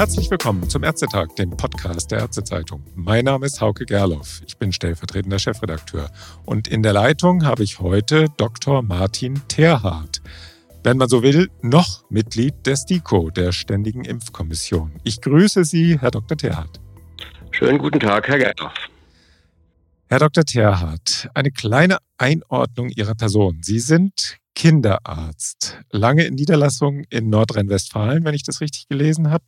Herzlich willkommen zum Ärztetag, dem Podcast der Ärztezeitung. Mein Name ist Hauke Gerloff. Ich bin stellvertretender Chefredakteur. Und in der Leitung habe ich heute Dr. Martin Terhardt. Wenn man so will, noch Mitglied der STIKO, der Ständigen Impfkommission. Ich grüße Sie, Herr Dr. Terhardt. Schönen guten Tag, Herr Gerloff. Herr Dr. Terhardt, eine kleine Einordnung Ihrer Person. Sie sind Kinderarzt, lange in Niederlassung in Nordrhein-Westfalen, wenn ich das richtig gelesen habe,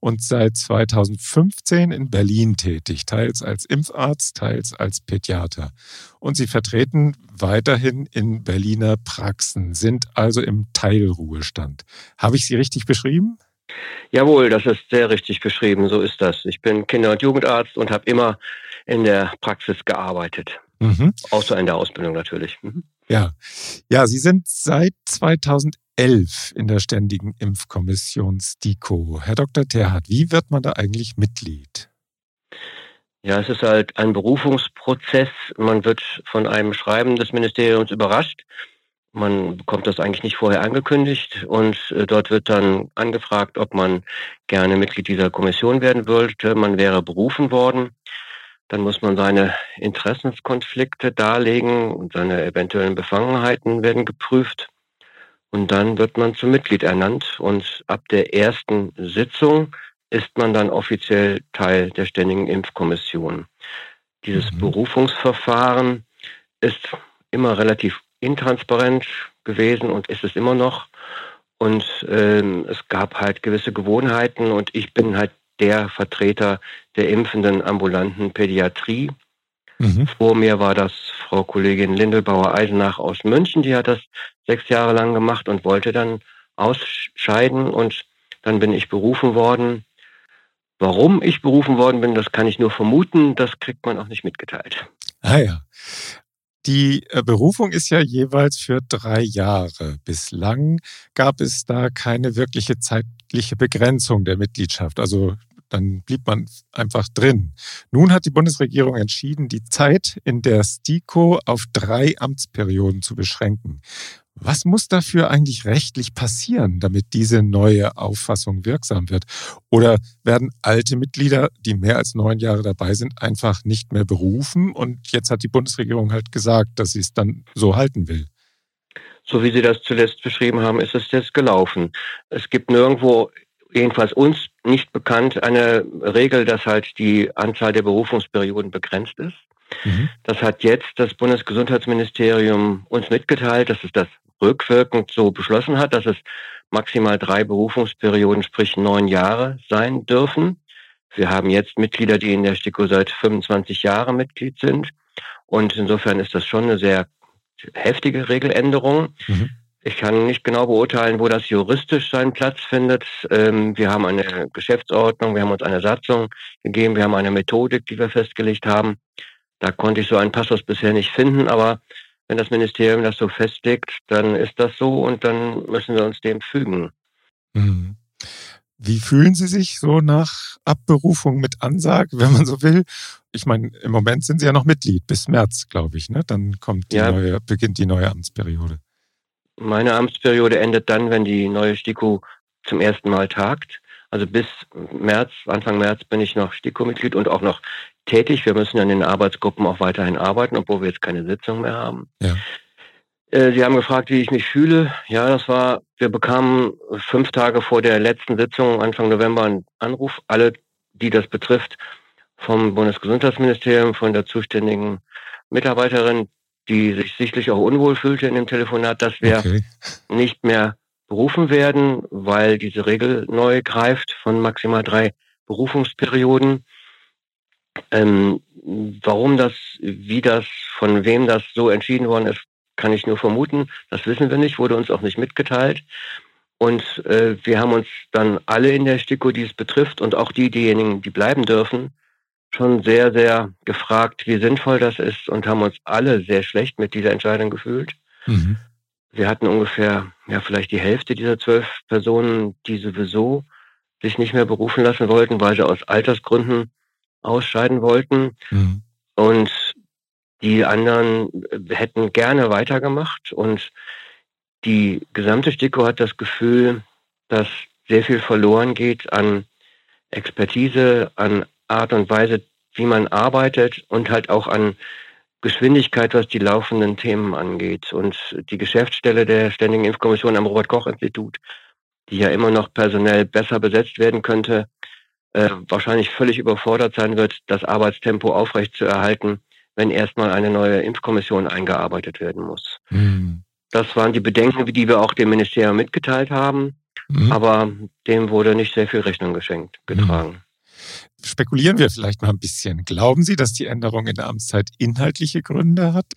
und seit 2015 in Berlin tätig, teils als Impfarzt, teils als Pädiater. Und Sie vertreten weiterhin in Berliner Praxen, sind also im Teilruhestand. Habe ich Sie richtig beschrieben? Jawohl, das ist sehr richtig beschrieben, so ist das. Ich bin Kinder- und Jugendarzt und habe immer in der Praxis gearbeitet. Mhm. Außer in der Ausbildung natürlich. Mhm. Ja, ja, Sie sind seit 2011 in der Ständigen Impfkommission STIKO. Herr Dr. Terhardt, wie wird man da eigentlich Mitglied? Ja, es ist halt ein Berufungsprozess. Man wird von einem Schreiben des Ministeriums überrascht. Man bekommt das eigentlich nicht vorher angekündigt und äh, dort wird dann angefragt, ob man gerne Mitglied dieser Kommission werden wollte. Man wäre berufen worden. Dann muss man seine Interessenskonflikte darlegen und seine eventuellen Befangenheiten werden geprüft. Und dann wird man zum Mitglied ernannt und ab der ersten Sitzung ist man dann offiziell Teil der Ständigen Impfkommission. Dieses mhm. Berufungsverfahren ist immer relativ intransparent gewesen und ist es immer noch. Und ähm, es gab halt gewisse Gewohnheiten und ich bin halt der Vertreter der impfenden ambulanten Pädiatrie. Mhm. Vor mir war das Frau Kollegin Lindelbauer-Eisenach aus München, die hat das sechs Jahre lang gemacht und wollte dann ausscheiden und dann bin ich berufen worden. Warum ich berufen worden bin, das kann ich nur vermuten, das kriegt man auch nicht mitgeteilt. Ah ja. Die äh, Berufung ist ja jeweils für drei Jahre. Bislang gab es da keine wirkliche zeitliche Begrenzung der Mitgliedschaft. Also dann blieb man einfach drin. Nun hat die Bundesregierung entschieden, die Zeit in der STIKO auf drei Amtsperioden zu beschränken. Was muss dafür eigentlich rechtlich passieren, damit diese neue Auffassung wirksam wird? Oder werden alte Mitglieder, die mehr als neun Jahre dabei sind, einfach nicht mehr berufen? Und jetzt hat die Bundesregierung halt gesagt, dass sie es dann so halten will. So wie Sie das zuletzt beschrieben haben, ist es jetzt gelaufen. Es gibt nirgendwo jedenfalls uns nicht bekannt eine Regel, dass halt die Anzahl der Berufungsperioden begrenzt ist. Mhm. Das hat jetzt das Bundesgesundheitsministerium uns mitgeteilt, dass es das rückwirkend so beschlossen hat, dass es maximal drei Berufungsperioden, sprich neun Jahre sein dürfen. Wir haben jetzt Mitglieder, die in der STIKO seit 25 Jahren Mitglied sind. Und insofern ist das schon eine sehr heftige Regeländerung. Mhm. Ich kann nicht genau beurteilen, wo das juristisch seinen Platz findet. Ähm, wir haben eine Geschäftsordnung, wir haben uns eine Satzung gegeben, wir haben eine Methodik, die wir festgelegt haben. Da konnte ich so einen Passus bisher nicht finden, aber wenn das Ministerium das so festlegt, dann ist das so und dann müssen wir uns dem fügen. Mhm. Wie fühlen Sie sich so nach Abberufung mit Ansage, wenn man so will? Ich meine, im Moment sind Sie ja noch Mitglied bis März, glaube ich. Ne? Dann kommt die ja. neue, beginnt die neue Amtsperiode. Meine Amtsperiode endet dann, wenn die neue STIKO zum ersten Mal tagt. Also bis März, Anfang März bin ich noch STIKO-Mitglied und auch noch tätig. Wir müssen an den Arbeitsgruppen auch weiterhin arbeiten, obwohl wir jetzt keine Sitzung mehr haben. Ja. Äh, Sie haben gefragt, wie ich mich fühle. Ja, das war, wir bekamen fünf Tage vor der letzten Sitzung, Anfang November, einen Anruf. Alle, die das betrifft, vom Bundesgesundheitsministerium, von der zuständigen Mitarbeiterin, die sich sichtlich auch unwohl fühlte in dem Telefonat, dass wir okay. nicht mehr berufen werden, weil diese Regel neu greift von maximal drei Berufungsperioden. Ähm, warum das, wie das, von wem das so entschieden worden ist, kann ich nur vermuten. Das wissen wir nicht, wurde uns auch nicht mitgeteilt. Und äh, wir haben uns dann alle in der STIKO, die es betrifft, und auch die, diejenigen, die bleiben dürfen, schon sehr, sehr gefragt, wie sinnvoll das ist und haben uns alle sehr schlecht mit dieser Entscheidung gefühlt. Mhm. Wir hatten ungefähr, ja, vielleicht die Hälfte dieser zwölf Personen, die sowieso sich nicht mehr berufen lassen wollten, weil sie aus Altersgründen ausscheiden wollten. Mhm. Und die anderen hätten gerne weitergemacht und die gesamte STIKO hat das Gefühl, dass sehr viel verloren geht an Expertise, an Art und Weise, wie man arbeitet und halt auch an Geschwindigkeit, was die laufenden Themen angeht. Und die Geschäftsstelle der Ständigen Impfkommission am Robert-Koch-Institut, die ja immer noch personell besser besetzt werden könnte, äh, wahrscheinlich völlig überfordert sein wird, das Arbeitstempo aufrechtzuerhalten, wenn erstmal eine neue Impfkommission eingearbeitet werden muss. Mhm. Das waren die Bedenken, die wir auch dem Ministerium mitgeteilt haben. Mhm. Aber dem wurde nicht sehr viel Rechnung geschenkt, getragen. Mhm. Spekulieren wir vielleicht mal ein bisschen. Glauben Sie, dass die Änderung in der Amtszeit inhaltliche Gründe hat?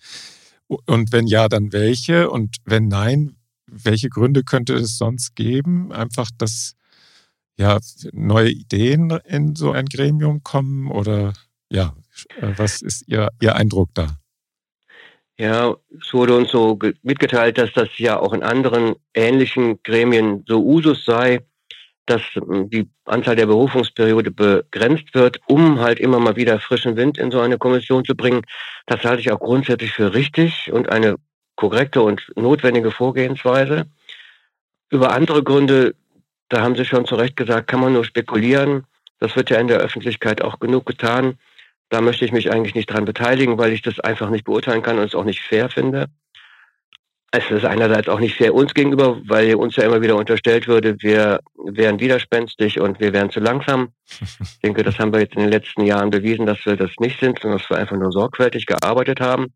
Und wenn ja, dann welche? Und wenn nein, welche Gründe könnte es sonst geben? Einfach, dass ja neue Ideen in so ein Gremium kommen oder ja, äh, was ist Ihr, Ihr Eindruck da? Ja, es wurde uns so mitgeteilt, dass das ja auch in anderen ähnlichen Gremien so Usus sei, dass hm, die Anzahl der Berufungsperiode begrenzt wird, um halt immer mal wieder frischen Wind in so eine Kommission zu bringen. Das halte ich auch grundsätzlich für richtig und eine korrekte und notwendige Vorgehensweise. Über andere Gründe, da haben Sie schon zu Recht gesagt, kann man nur spekulieren. Das wird ja in der Öffentlichkeit auch genug getan. Da möchte ich mich eigentlich nicht dran beteiligen, weil ich das einfach nicht beurteilen kann und es auch nicht fair finde. Es ist einerseits auch nicht fair uns gegenüber, weil uns ja immer wieder unterstellt würde, wir wären widerspenstig und wir wären zu langsam. Ich denke, das haben wir jetzt in den letzten Jahren bewiesen, dass wir das nicht sind, sondern dass wir einfach nur sorgfältig gearbeitet haben.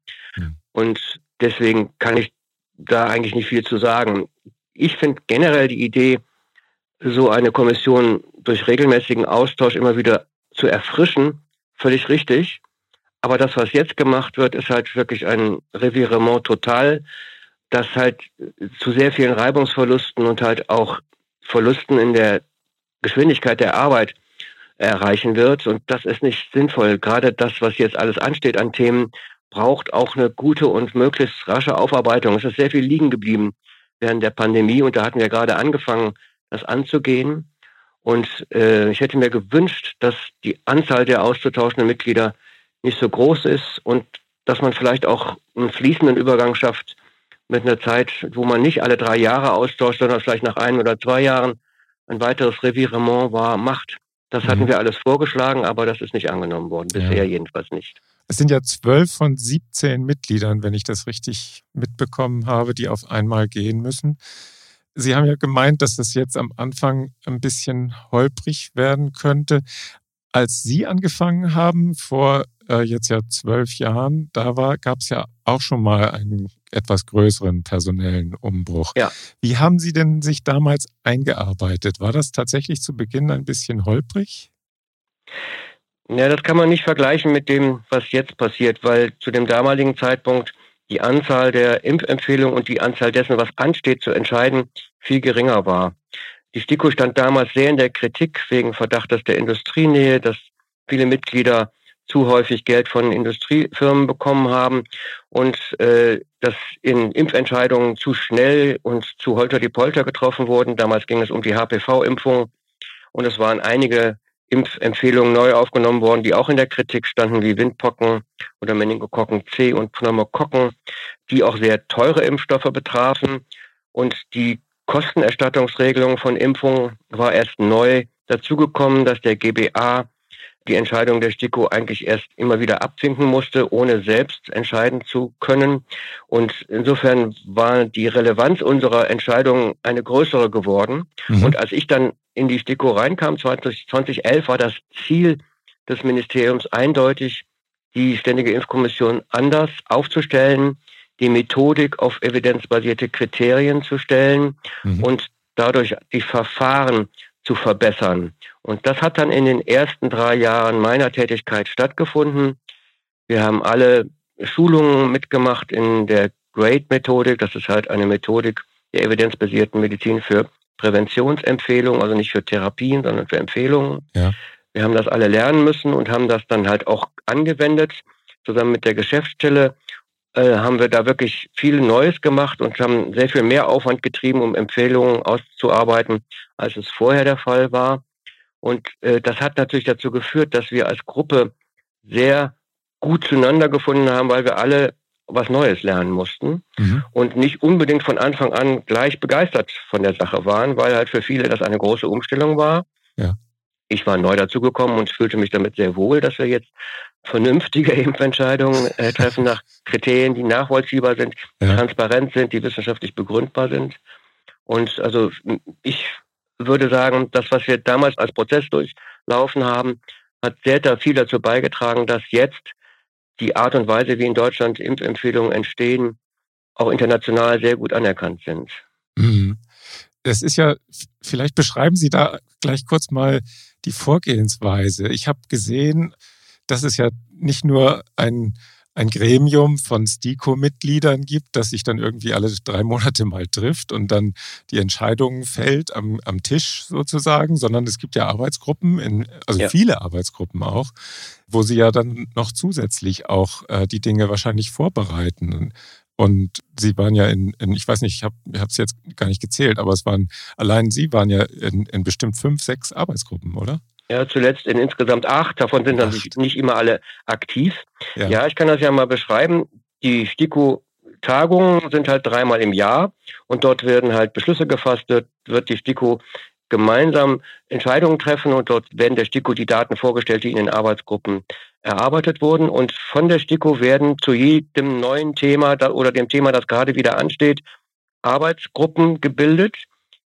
Und deswegen kann ich da eigentlich nicht viel zu sagen. Ich finde generell die Idee, so eine Kommission durch regelmäßigen Austausch immer wieder zu erfrischen, völlig richtig. Aber das, was jetzt gemacht wird, ist halt wirklich ein Revirement total, das halt zu sehr vielen Reibungsverlusten und halt auch Verlusten in der Geschwindigkeit der Arbeit erreichen wird. Und das ist nicht sinnvoll. Gerade das, was jetzt alles ansteht an Themen, braucht auch eine gute und möglichst rasche Aufarbeitung. Es ist sehr viel liegen geblieben während der Pandemie und da hatten wir gerade angefangen, das anzugehen. Und äh, ich hätte mir gewünscht, dass die Anzahl der auszutauschenden Mitglieder nicht so groß ist und dass man vielleicht auch einen fließenden Übergang schafft mit einer Zeit, wo man nicht alle drei Jahre austauscht, sondern vielleicht nach ein oder zwei Jahren ein weiteres Revirement war, macht. Das hatten mhm. wir alles vorgeschlagen, aber das ist nicht angenommen worden. Bisher ja. jedenfalls nicht. Es sind ja zwölf von 17 Mitgliedern, wenn ich das richtig mitbekommen habe, die auf einmal gehen müssen. Sie haben ja gemeint, dass das jetzt am Anfang ein bisschen holprig werden könnte. Als Sie angefangen haben, vor äh, jetzt ja zwölf Jahren, da gab es ja auch schon mal einen etwas größeren personellen Umbruch. Ja. Wie haben Sie denn sich damals eingearbeitet? War das tatsächlich zu Beginn ein bisschen holprig? Ja, das kann man nicht vergleichen mit dem, was jetzt passiert, weil zu dem damaligen Zeitpunkt die Anzahl der Impfempfehlungen und die Anzahl dessen, was ansteht, zu entscheiden, viel geringer war. Die STIKO stand damals sehr in der Kritik wegen Verdachtes der Industrienähe, dass viele Mitglieder zu häufig Geld von Industriefirmen bekommen haben und äh, dass in Impfentscheidungen zu schnell und zu holter die Polter getroffen wurden. Damals ging es um die HPV-Impfung und es waren einige Impfempfehlungen neu aufgenommen worden, die auch in der Kritik standen, wie Windpocken oder Meningokokken C und Pneumokokken, die auch sehr teure Impfstoffe betrafen. Und die Kostenerstattungsregelung von Impfungen war erst neu dazugekommen, dass der GBA die Entscheidung der STIKO eigentlich erst immer wieder abwinken musste, ohne selbst entscheiden zu können. Und insofern war die Relevanz unserer Entscheidung eine größere geworden. Mhm. Und als ich dann in die STIKO reinkam, 20, 2011, war das Ziel des Ministeriums eindeutig, die Ständige Impfkommission anders aufzustellen, die Methodik auf evidenzbasierte Kriterien zu stellen mhm. und dadurch die Verfahren zu verbessern. Und das hat dann in den ersten drei Jahren meiner Tätigkeit stattgefunden. Wir haben alle Schulungen mitgemacht in der GRADE-Methodik. Das ist halt eine Methodik der evidenzbasierten Medizin für Präventionsempfehlungen, also nicht für Therapien, sondern für Empfehlungen. Ja. Wir haben das alle lernen müssen und haben das dann halt auch angewendet. Zusammen mit der Geschäftsstelle äh, haben wir da wirklich viel Neues gemacht und haben sehr viel mehr Aufwand getrieben, um Empfehlungen auszuarbeiten, als es vorher der Fall war. Und äh, das hat natürlich dazu geführt, dass wir als Gruppe sehr gut zueinander gefunden haben, weil wir alle was Neues lernen mussten mhm. und nicht unbedingt von Anfang an gleich begeistert von der Sache waren, weil halt für viele das eine große Umstellung war. Ja. Ich war neu dazugekommen und fühlte mich damit sehr wohl, dass wir jetzt vernünftige Impfentscheidungen äh, treffen nach Kriterien, die nachvollziehbar sind, ja. transparent sind, die wissenschaftlich begründbar sind. Und also ich würde sagen, das, was wir damals als Prozess durchlaufen haben, hat sehr viel dazu beigetragen, dass jetzt die Art und Weise, wie in Deutschland Impfempfehlungen entstehen, auch international sehr gut anerkannt sind. Mhm. Es ist ja, vielleicht beschreiben Sie da gleich kurz mal die Vorgehensweise. Ich habe gesehen, dass es ja nicht nur ein ein Gremium von STIKO-Mitgliedern gibt, das sich dann irgendwie alle drei Monate mal trifft und dann die Entscheidung fällt am, am Tisch sozusagen, sondern es gibt ja Arbeitsgruppen, in, also ja. viele Arbeitsgruppen auch, wo sie ja dann noch zusätzlich auch äh, die Dinge wahrscheinlich vorbereiten. Und Sie waren ja in, in ich weiß nicht, ich habe es jetzt gar nicht gezählt, aber es waren, allein Sie waren ja in, in bestimmt fünf, sechs Arbeitsgruppen, oder? Ja, zuletzt in insgesamt acht. Davon sind natürlich nicht immer alle aktiv. Ja. ja, ich kann das ja mal beschreiben. Die STIKO-Tagungen sind halt dreimal im Jahr und dort werden halt Beschlüsse gefasst, dort wird die STIKO gemeinsam Entscheidungen treffen und dort werden der STIKO die Daten vorgestellt, die in den Arbeitsgruppen erarbeitet wurden. Und von der STIKO werden zu jedem neuen Thema oder dem Thema, das gerade wieder ansteht, Arbeitsgruppen gebildet,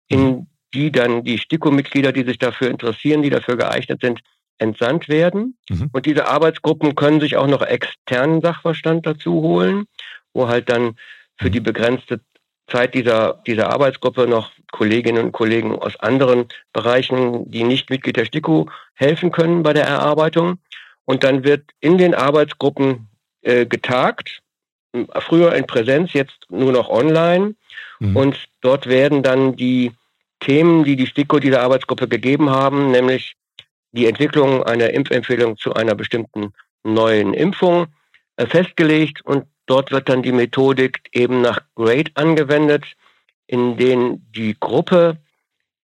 in mhm die dann die STIKO-Mitglieder, die sich dafür interessieren, die dafür geeignet sind, entsandt werden. Mhm. Und diese Arbeitsgruppen können sich auch noch externen Sachverstand dazu holen, wo halt dann für die begrenzte Zeit dieser, dieser Arbeitsgruppe noch Kolleginnen und Kollegen aus anderen Bereichen, die nicht Mitglied der STIKO, helfen können bei der Erarbeitung. Und dann wird in den Arbeitsgruppen äh, getagt, früher in Präsenz, jetzt nur noch online. Mhm. Und dort werden dann die Themen, die die STIKO dieser Arbeitsgruppe gegeben haben, nämlich die Entwicklung einer Impfempfehlung zu einer bestimmten neuen Impfung äh, festgelegt und dort wird dann die Methodik eben nach GRADE angewendet, in denen die Gruppe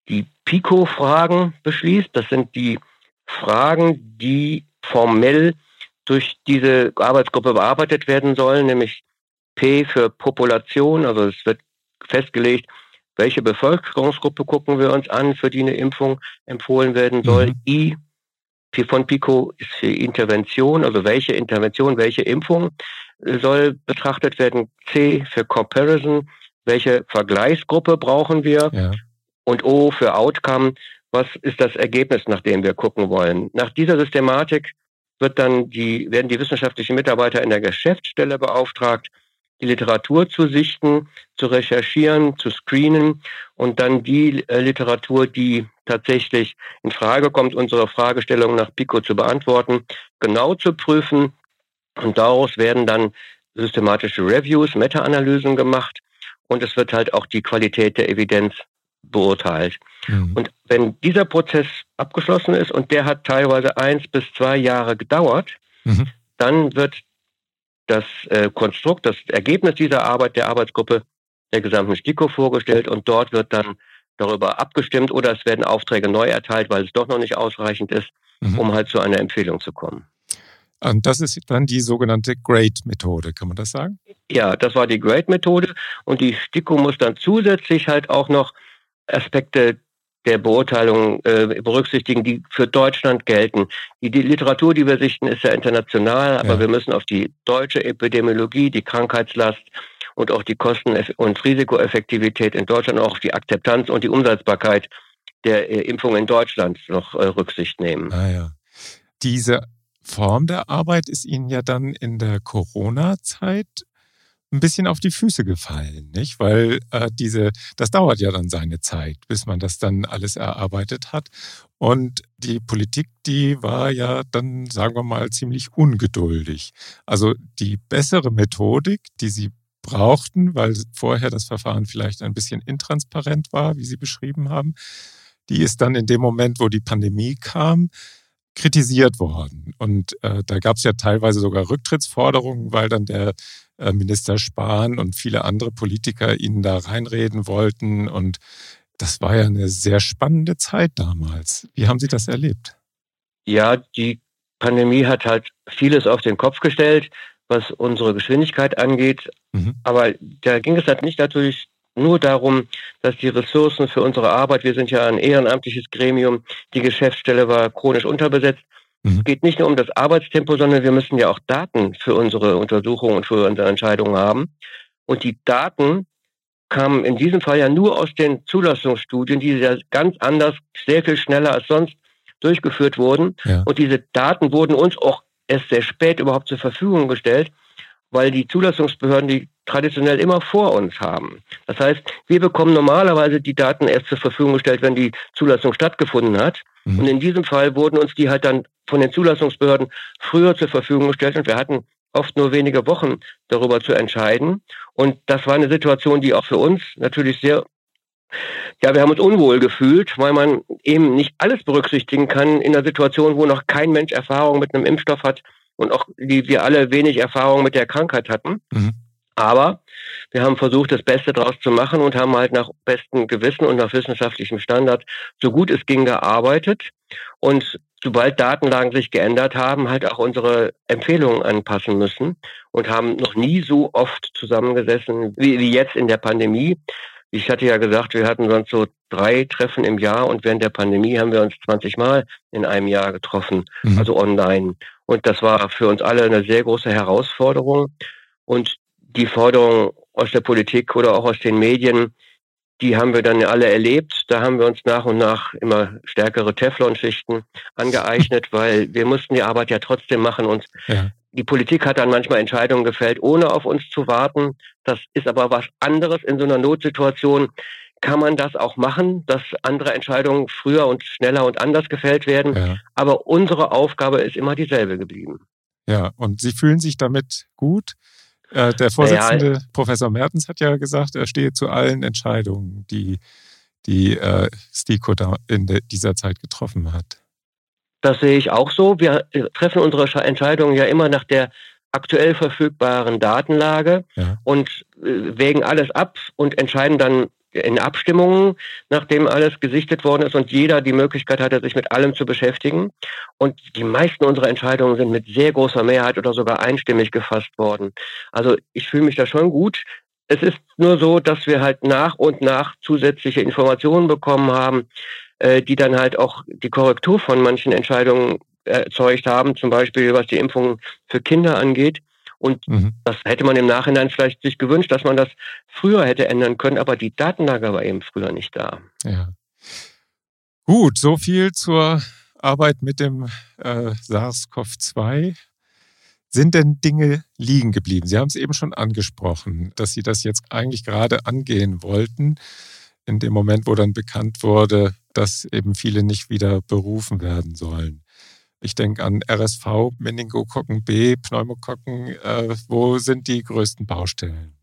die PICO-Fragen beschließt. Das sind die Fragen, die formell durch diese Arbeitsgruppe bearbeitet werden sollen, nämlich P für Population, also es wird festgelegt, welche Bevölkerungsgruppe gucken wir uns an, für die eine Impfung empfohlen werden soll? Mhm. I von PICO ist für Intervention, also welche Intervention, welche Impfung soll betrachtet werden. C für Comparison, welche Vergleichsgruppe brauchen wir? Ja. Und O für Outcome, was ist das Ergebnis, nach dem wir gucken wollen? Nach dieser Systematik wird dann die, werden die wissenschaftlichen Mitarbeiter in der Geschäftsstelle beauftragt, die Literatur zu sichten, zu recherchieren, zu screenen und dann die äh, Literatur, die tatsächlich in Frage kommt, unsere Fragestellung nach Pico zu beantworten, genau zu prüfen. Und daraus werden dann systematische Reviews, Meta-Analysen gemacht und es wird halt auch die Qualität der Evidenz beurteilt. Mhm. Und wenn dieser Prozess abgeschlossen ist und der hat teilweise eins bis zwei Jahre gedauert, mhm. dann wird das äh, Konstrukt, das Ergebnis dieser Arbeit der Arbeitsgruppe der gesamten STIKO vorgestellt und dort wird dann darüber abgestimmt oder es werden Aufträge neu erteilt, weil es doch noch nicht ausreichend ist, mhm. um halt zu einer Empfehlung zu kommen. Und das ist dann die sogenannte Grade-Methode, kann man das sagen? Ja, das war die Grade-Methode und die STIKO muss dann zusätzlich halt auch noch Aspekte der Beurteilung äh, berücksichtigen, die für Deutschland gelten. Die, die, Literatur, die wir sichten, ist ja international, aber ja. wir müssen auf die deutsche Epidemiologie, die Krankheitslast und auch die Kosten- und Risikoeffektivität in Deutschland, auch die Akzeptanz und die Umsetzbarkeit der äh, Impfung in Deutschland noch äh, Rücksicht nehmen. Ah, ja. Diese Form der Arbeit ist Ihnen ja dann in der Corona-Zeit ein bisschen auf die Füße gefallen, nicht? Weil äh, diese, das dauert ja dann seine Zeit, bis man das dann alles erarbeitet hat. Und die Politik, die war ja dann, sagen wir mal, ziemlich ungeduldig. Also die bessere Methodik, die sie brauchten, weil vorher das Verfahren vielleicht ein bisschen intransparent war, wie Sie beschrieben haben, die ist dann in dem Moment, wo die Pandemie kam, kritisiert worden. Und äh, da gab es ja teilweise sogar Rücktrittsforderungen, weil dann der äh, Minister Spahn und viele andere Politiker ihnen da reinreden wollten. Und das war ja eine sehr spannende Zeit damals. Wie haben Sie das erlebt? Ja, die Pandemie hat halt vieles auf den Kopf gestellt. Was unsere Geschwindigkeit angeht. Mhm. Aber da ging es halt nicht natürlich nur darum, dass die Ressourcen für unsere Arbeit, wir sind ja ein ehrenamtliches Gremium, die Geschäftsstelle war chronisch unterbesetzt. Mhm. Es geht nicht nur um das Arbeitstempo, sondern wir müssen ja auch Daten für unsere Untersuchungen und für unsere Entscheidungen haben. Und die Daten kamen in diesem Fall ja nur aus den Zulassungsstudien, die ja ganz anders, sehr viel schneller als sonst durchgeführt wurden. Ja. Und diese Daten wurden uns auch erst sehr spät überhaupt zur Verfügung gestellt, weil die Zulassungsbehörden die traditionell immer vor uns haben. Das heißt, wir bekommen normalerweise die Daten erst zur Verfügung gestellt, wenn die Zulassung stattgefunden hat. Mhm. Und in diesem Fall wurden uns die halt dann von den Zulassungsbehörden früher zur Verfügung gestellt und wir hatten oft nur wenige Wochen darüber zu entscheiden. Und das war eine Situation, die auch für uns natürlich sehr ja, wir haben uns unwohl gefühlt, weil man eben nicht alles berücksichtigen kann in einer Situation, wo noch kein Mensch Erfahrung mit einem Impfstoff hat und auch die wir alle wenig Erfahrung mit der Krankheit hatten. Mhm. Aber wir haben versucht, das Beste daraus zu machen und haben halt nach bestem Gewissen und nach wissenschaftlichem Standard so gut es ging gearbeitet. Und sobald Datenlagen sich geändert haben, halt auch unsere Empfehlungen anpassen müssen und haben noch nie so oft zusammengesessen wie, wie jetzt in der Pandemie. Ich hatte ja gesagt, wir hatten sonst so drei Treffen im Jahr und während der Pandemie haben wir uns 20 Mal in einem Jahr getroffen, mhm. also online. Und das war für uns alle eine sehr große Herausforderung. Und die Forderungen aus der Politik oder auch aus den Medien, die haben wir dann alle erlebt. Da haben wir uns nach und nach immer stärkere Teflonschichten angeeignet, weil wir mussten die Arbeit ja trotzdem machen und ja. Die Politik hat dann manchmal Entscheidungen gefällt, ohne auf uns zu warten. Das ist aber was anderes in so einer Notsituation. Kann man das auch machen, dass andere Entscheidungen früher und schneller und anders gefällt werden? Ja. Aber unsere Aufgabe ist immer dieselbe geblieben. Ja, und Sie fühlen sich damit gut? Äh, der Vorsitzende, ja, Professor Mertens, hat ja gesagt, er stehe zu allen Entscheidungen, die die äh, STIKO da in dieser Zeit getroffen hat. Das sehe ich auch so. Wir äh, treffen unsere Entscheidungen ja immer nach der aktuell verfügbaren Datenlage ja. und äh, wägen alles ab und entscheiden dann in Abstimmungen, nachdem alles gesichtet worden ist und jeder die Möglichkeit hatte, sich mit allem zu beschäftigen. Und die meisten unserer Entscheidungen sind mit sehr großer Mehrheit oder sogar einstimmig gefasst worden. Also ich fühle mich da schon gut. Es ist nur so, dass wir halt nach und nach zusätzliche Informationen bekommen haben, äh, die dann halt auch die Korrektur von manchen Entscheidungen erzeugt haben, zum Beispiel was die Impfung für Kinder angeht. Und mhm. das hätte man im Nachhinein vielleicht sich gewünscht, dass man das früher hätte ändern können, aber die Datenlage war eben früher nicht da. Ja. Gut, so viel zur Arbeit mit dem äh, SARS-CoV-2. Sind denn Dinge liegen geblieben? Sie haben es eben schon angesprochen, dass Sie das jetzt eigentlich gerade angehen wollten, in dem Moment, wo dann bekannt wurde, dass eben viele nicht wieder berufen werden sollen. Ich denke an RSV, Meningokokken B, Pneumokokken. Äh, wo sind die größten Baustellen?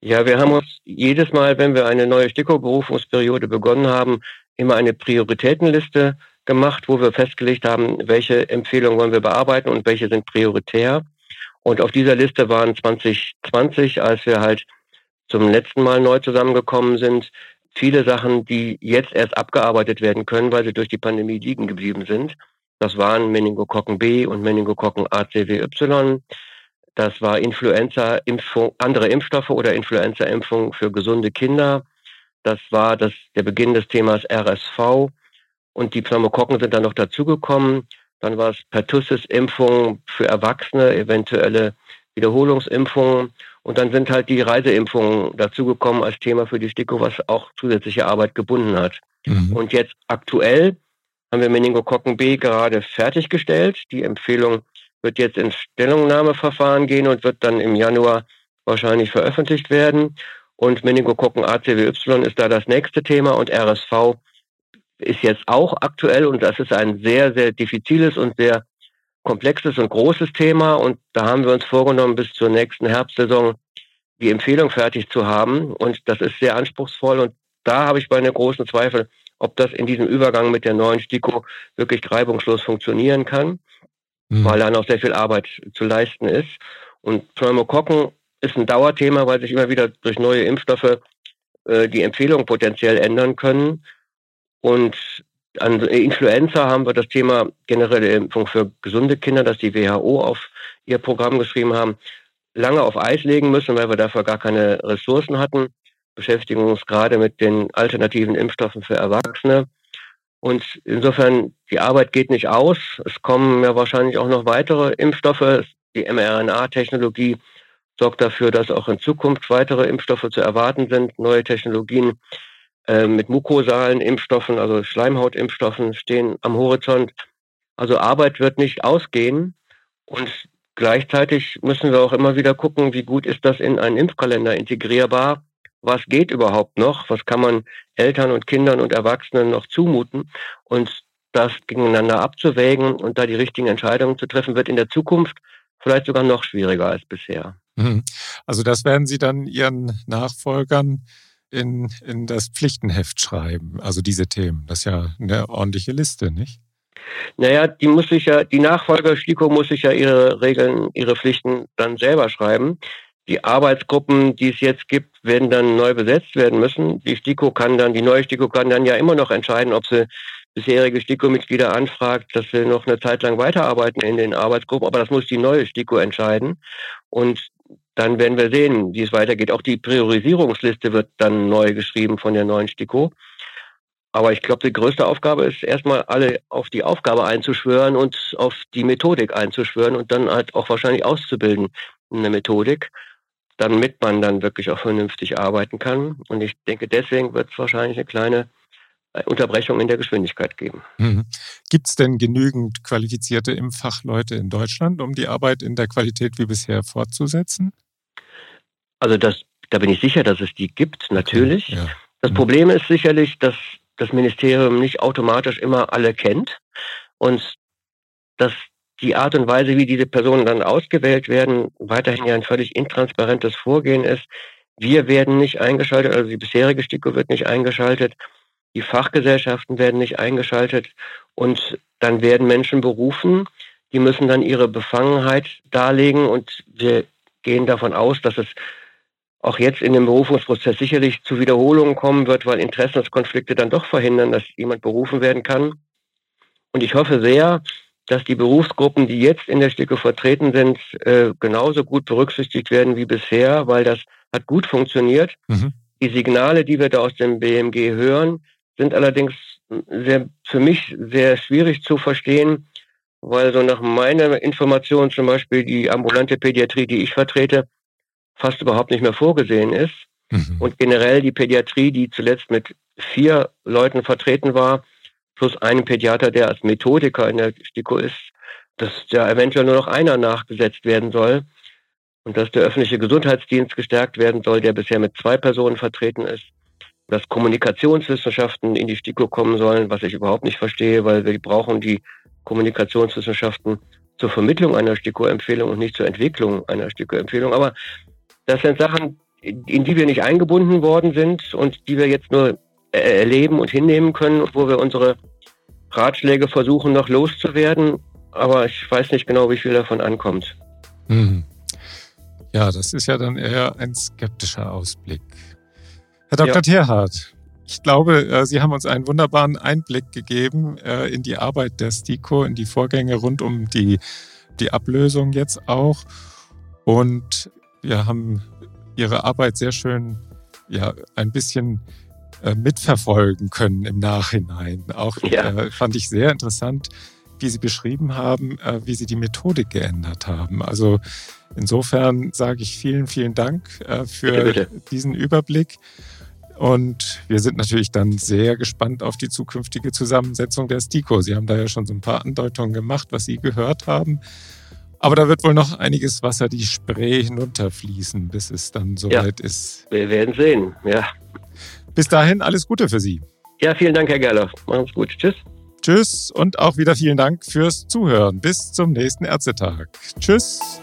Ja, wir haben uns jedes Mal, wenn wir eine neue STIKO-Berufungsperiode begonnen haben, immer eine Prioritätenliste gemacht, wo wir festgelegt haben, welche Empfehlungen wollen wir bearbeiten und welche sind prioritär. Und auf dieser Liste waren 2020, als wir halt zum letzten Mal neu zusammengekommen sind, viele Sachen, die jetzt erst abgearbeitet werden können, weil sie durch die Pandemie liegen geblieben sind. Das waren Meningokokken B und Meningokokken ACWY. Das war Influenza-Impfung, andere Impfstoffe oder Influenza-Impfung für gesunde Kinder. Das war das, der Beginn des Themas RSV. Und die Pneumokokken sind dann noch dazugekommen. Dann war es Pertussis-Impfung für Erwachsene, eventuelle Wiederholungsimpfungen. Und dann sind halt die Reiseimpfungen dazugekommen als Thema für die STIKO, was auch zusätzliche Arbeit gebunden hat. Mhm. Und jetzt aktuell haben wir Meningokokken B gerade fertiggestellt. Die Empfehlung wird jetzt ins Stellungnahmeverfahren gehen und wird dann im Januar wahrscheinlich veröffentlicht werden. Und Meningokokken ACWY ist da das nächste Thema und RSV ist jetzt auch aktuell und das ist ein sehr, sehr diffiziles und sehr komplexes und großes Thema und da haben wir uns vorgenommen, bis zur nächsten Herbstsaison die Empfehlung fertig zu haben und das ist sehr anspruchsvoll und da habe ich meine großen Zweifel, ob das in diesem Übergang mit der neuen STIKO wirklich reibungslos funktionieren kann, mhm. weil da noch sehr viel Arbeit zu leisten ist. Und Pneumokokken ist ein Dauerthema, weil sich immer wieder durch neue Impfstoffe äh, die Empfehlungen potenziell ändern können. Und An Influenza haben wir das Thema generelle Impfung für gesunde Kinder, das die WHO auf ihr Programm geschrieben haben, lange auf Eis legen müssen, weil wir dafür gar keine Ressourcen hatten. Beschäftigen uns gerade mit den alternativen Impfstoffen für Erwachsene. Und insofern, die Arbeit geht nicht aus. Es kommen ja wahrscheinlich auch noch weitere Impfstoffe. Die mRNA-Technologie sorgt dafür, dass auch in Zukunft weitere Impfstoffe zu erwarten sind. Neue Technologien äh, mit mukosalen Impfstoffen, also Schleimhautimpfstoffen stehen am Horizont. Also Arbeit wird nicht ausgehen. Und gleichzeitig müssen wir auch immer wieder gucken, wie gut ist das in einen Impfkalender integrierbar was geht überhaupt noch, was kann man Eltern und Kindern und Erwachsenen noch zumuten und das gegeneinander abzuwägen und da die richtigen Entscheidungen zu treffen, wird in der Zukunft vielleicht sogar noch schwieriger als bisher. Mhm. Also das werden Sie dann Ihren Nachfolgern in, in das Pflichtenheft schreiben, also diese Themen. Das ist ja eine ordentliche Liste, nicht? Naja, die muss sich ja, die Nachfolger STIKO muss sich ja ihre Regeln, ihre Pflichten dann selber schreiben. Die Arbeitsgruppen, die es jetzt gibt, werden dann neu besetzt werden müssen. Die STIKO kann dann, die neue STIKO kann dann ja immer noch entscheiden, ob sie bisherige STIKO-Mitglieder anfragt, dass sie noch eine Zeit lang weiterarbeiten in den Arbeitsgruppen. Aber das muss die neue STIKO entscheiden. Und dann werden wir sehen, wie es weitergeht. Auch die Priorisierungsliste wird dann neu geschrieben von der neuen STIKO. Aber ich glaube, die größte Aufgabe ist erstmal alle auf die Aufgabe einzuschwören und auf die Methodik einzuschwören und dann halt auch wahrscheinlich auszubilden in der Methodik damit man dann wirklich auch vernünftig arbeiten kann. Und ich denke, deswegen wird es wahrscheinlich eine kleine äh, Unterbrechung in der Geschwindigkeit geben. Mhm. Gibt es denn genügend qualifizierte Impffachleute in Deutschland, um die Arbeit in der Qualität wie bisher fortzusetzen? Also das, da bin ich sicher, dass es die gibt, natürlich. Ja. Das mhm. Problem ist sicherlich, dass das Ministerium nicht automatisch immer alle kennt und dass die Art und Weise, wie diese Personen dann ausgewählt werden, weiterhin ja ein völlig intransparentes Vorgehen ist. Wir werden nicht eingeschaltet, also die bisherige STIKO wird nicht eingeschaltet, die Fachgesellschaften werden nicht eingeschaltet und dann werden Menschen berufen, die müssen dann ihre Befangenheit darlegen und wir gehen davon aus, dass es auch jetzt in dem Berufungsprozess sicherlich zu Wiederholungen kommen wird, weil Interessenskonflikte dann doch verhindern, dass jemand berufen werden kann. Und ich hoffe sehr, dass die Berufsgruppen, die jetzt in der Stücke vertreten sind, äh, genauso gut berücksichtigt werden wie bisher, weil das hat gut funktioniert. Mhm. Die Signale, die wir da aus dem BMG hören, sind allerdings sehr, für mich sehr schwierig zu verstehen, weil so nach meiner Information zum Beispiel die ambulante Pädiatrie, die ich vertrete, fast überhaupt nicht mehr vorgesehen ist. Mhm. Und generell die Pädiatrie, die zuletzt mit vier Leuten vertreten war, plus einen Pädiater, der als Methodiker in der STIKO ist, dass da eventuell nur noch einer nachgesetzt werden soll und dass der öffentliche Gesundheitsdienst gestärkt werden soll, der bisher mit zwei Personen vertreten ist, dass Kommunikationswissenschaften in die STIKO kommen sollen, was ich überhaupt nicht verstehe, weil wir brauchen die Kommunikationswissenschaften zur Vermittlung einer STIKO-Empfehlung und nicht zur Entwicklung einer STIKO-Empfehlung. Aber das sind Sachen, in die wir nicht eingebunden worden sind und die wir jetzt nur erleben und hinnehmen können, wo wir unsere Ratschläge versuchen noch loszuwerden. Aber ich weiß nicht genau, wie viel davon ankommt. Mhm. Ja, das ist ja dann eher ein skeptischer Ausblick. Herr Dr. Ja. Tierhardt, ich glaube, äh, Sie haben uns einen wunderbaren Einblick gegeben äh, in die Arbeit der STIKO, in die Vorgänge rund um die, die Ablösung jetzt auch. Und wir haben Ihre Arbeit sehr schön ja, ein bisschen äh, mitverfolgen können im Nachhinein. Auch ja. äh, fand ich sehr interessant, wie Sie beschrieben haben, äh, wie Sie die Methodik geändert haben. Also insofern sage ich vielen, vielen Dank äh, für bitte, bitte. diesen Überblick. Und wir sind natürlich dann sehr gespannt auf die zukünftige Zusammensetzung der STIKO. Sie haben da ja schon so ein paar Andeutungen gemacht, was Sie gehört haben. Aber da wird wohl noch einiges Wasser die Spree hinunterfließen, bis es dann soweit ja, ist. Wir werden sehen, ja. Bis dahin alles Gute für Sie. Ja, vielen Dank, Herr Gerloff. Machen Sie gut. Tschüss. Tschüss und auch wieder vielen Dank fürs Zuhören. Bis zum nächsten Ärztetag. Tschüss.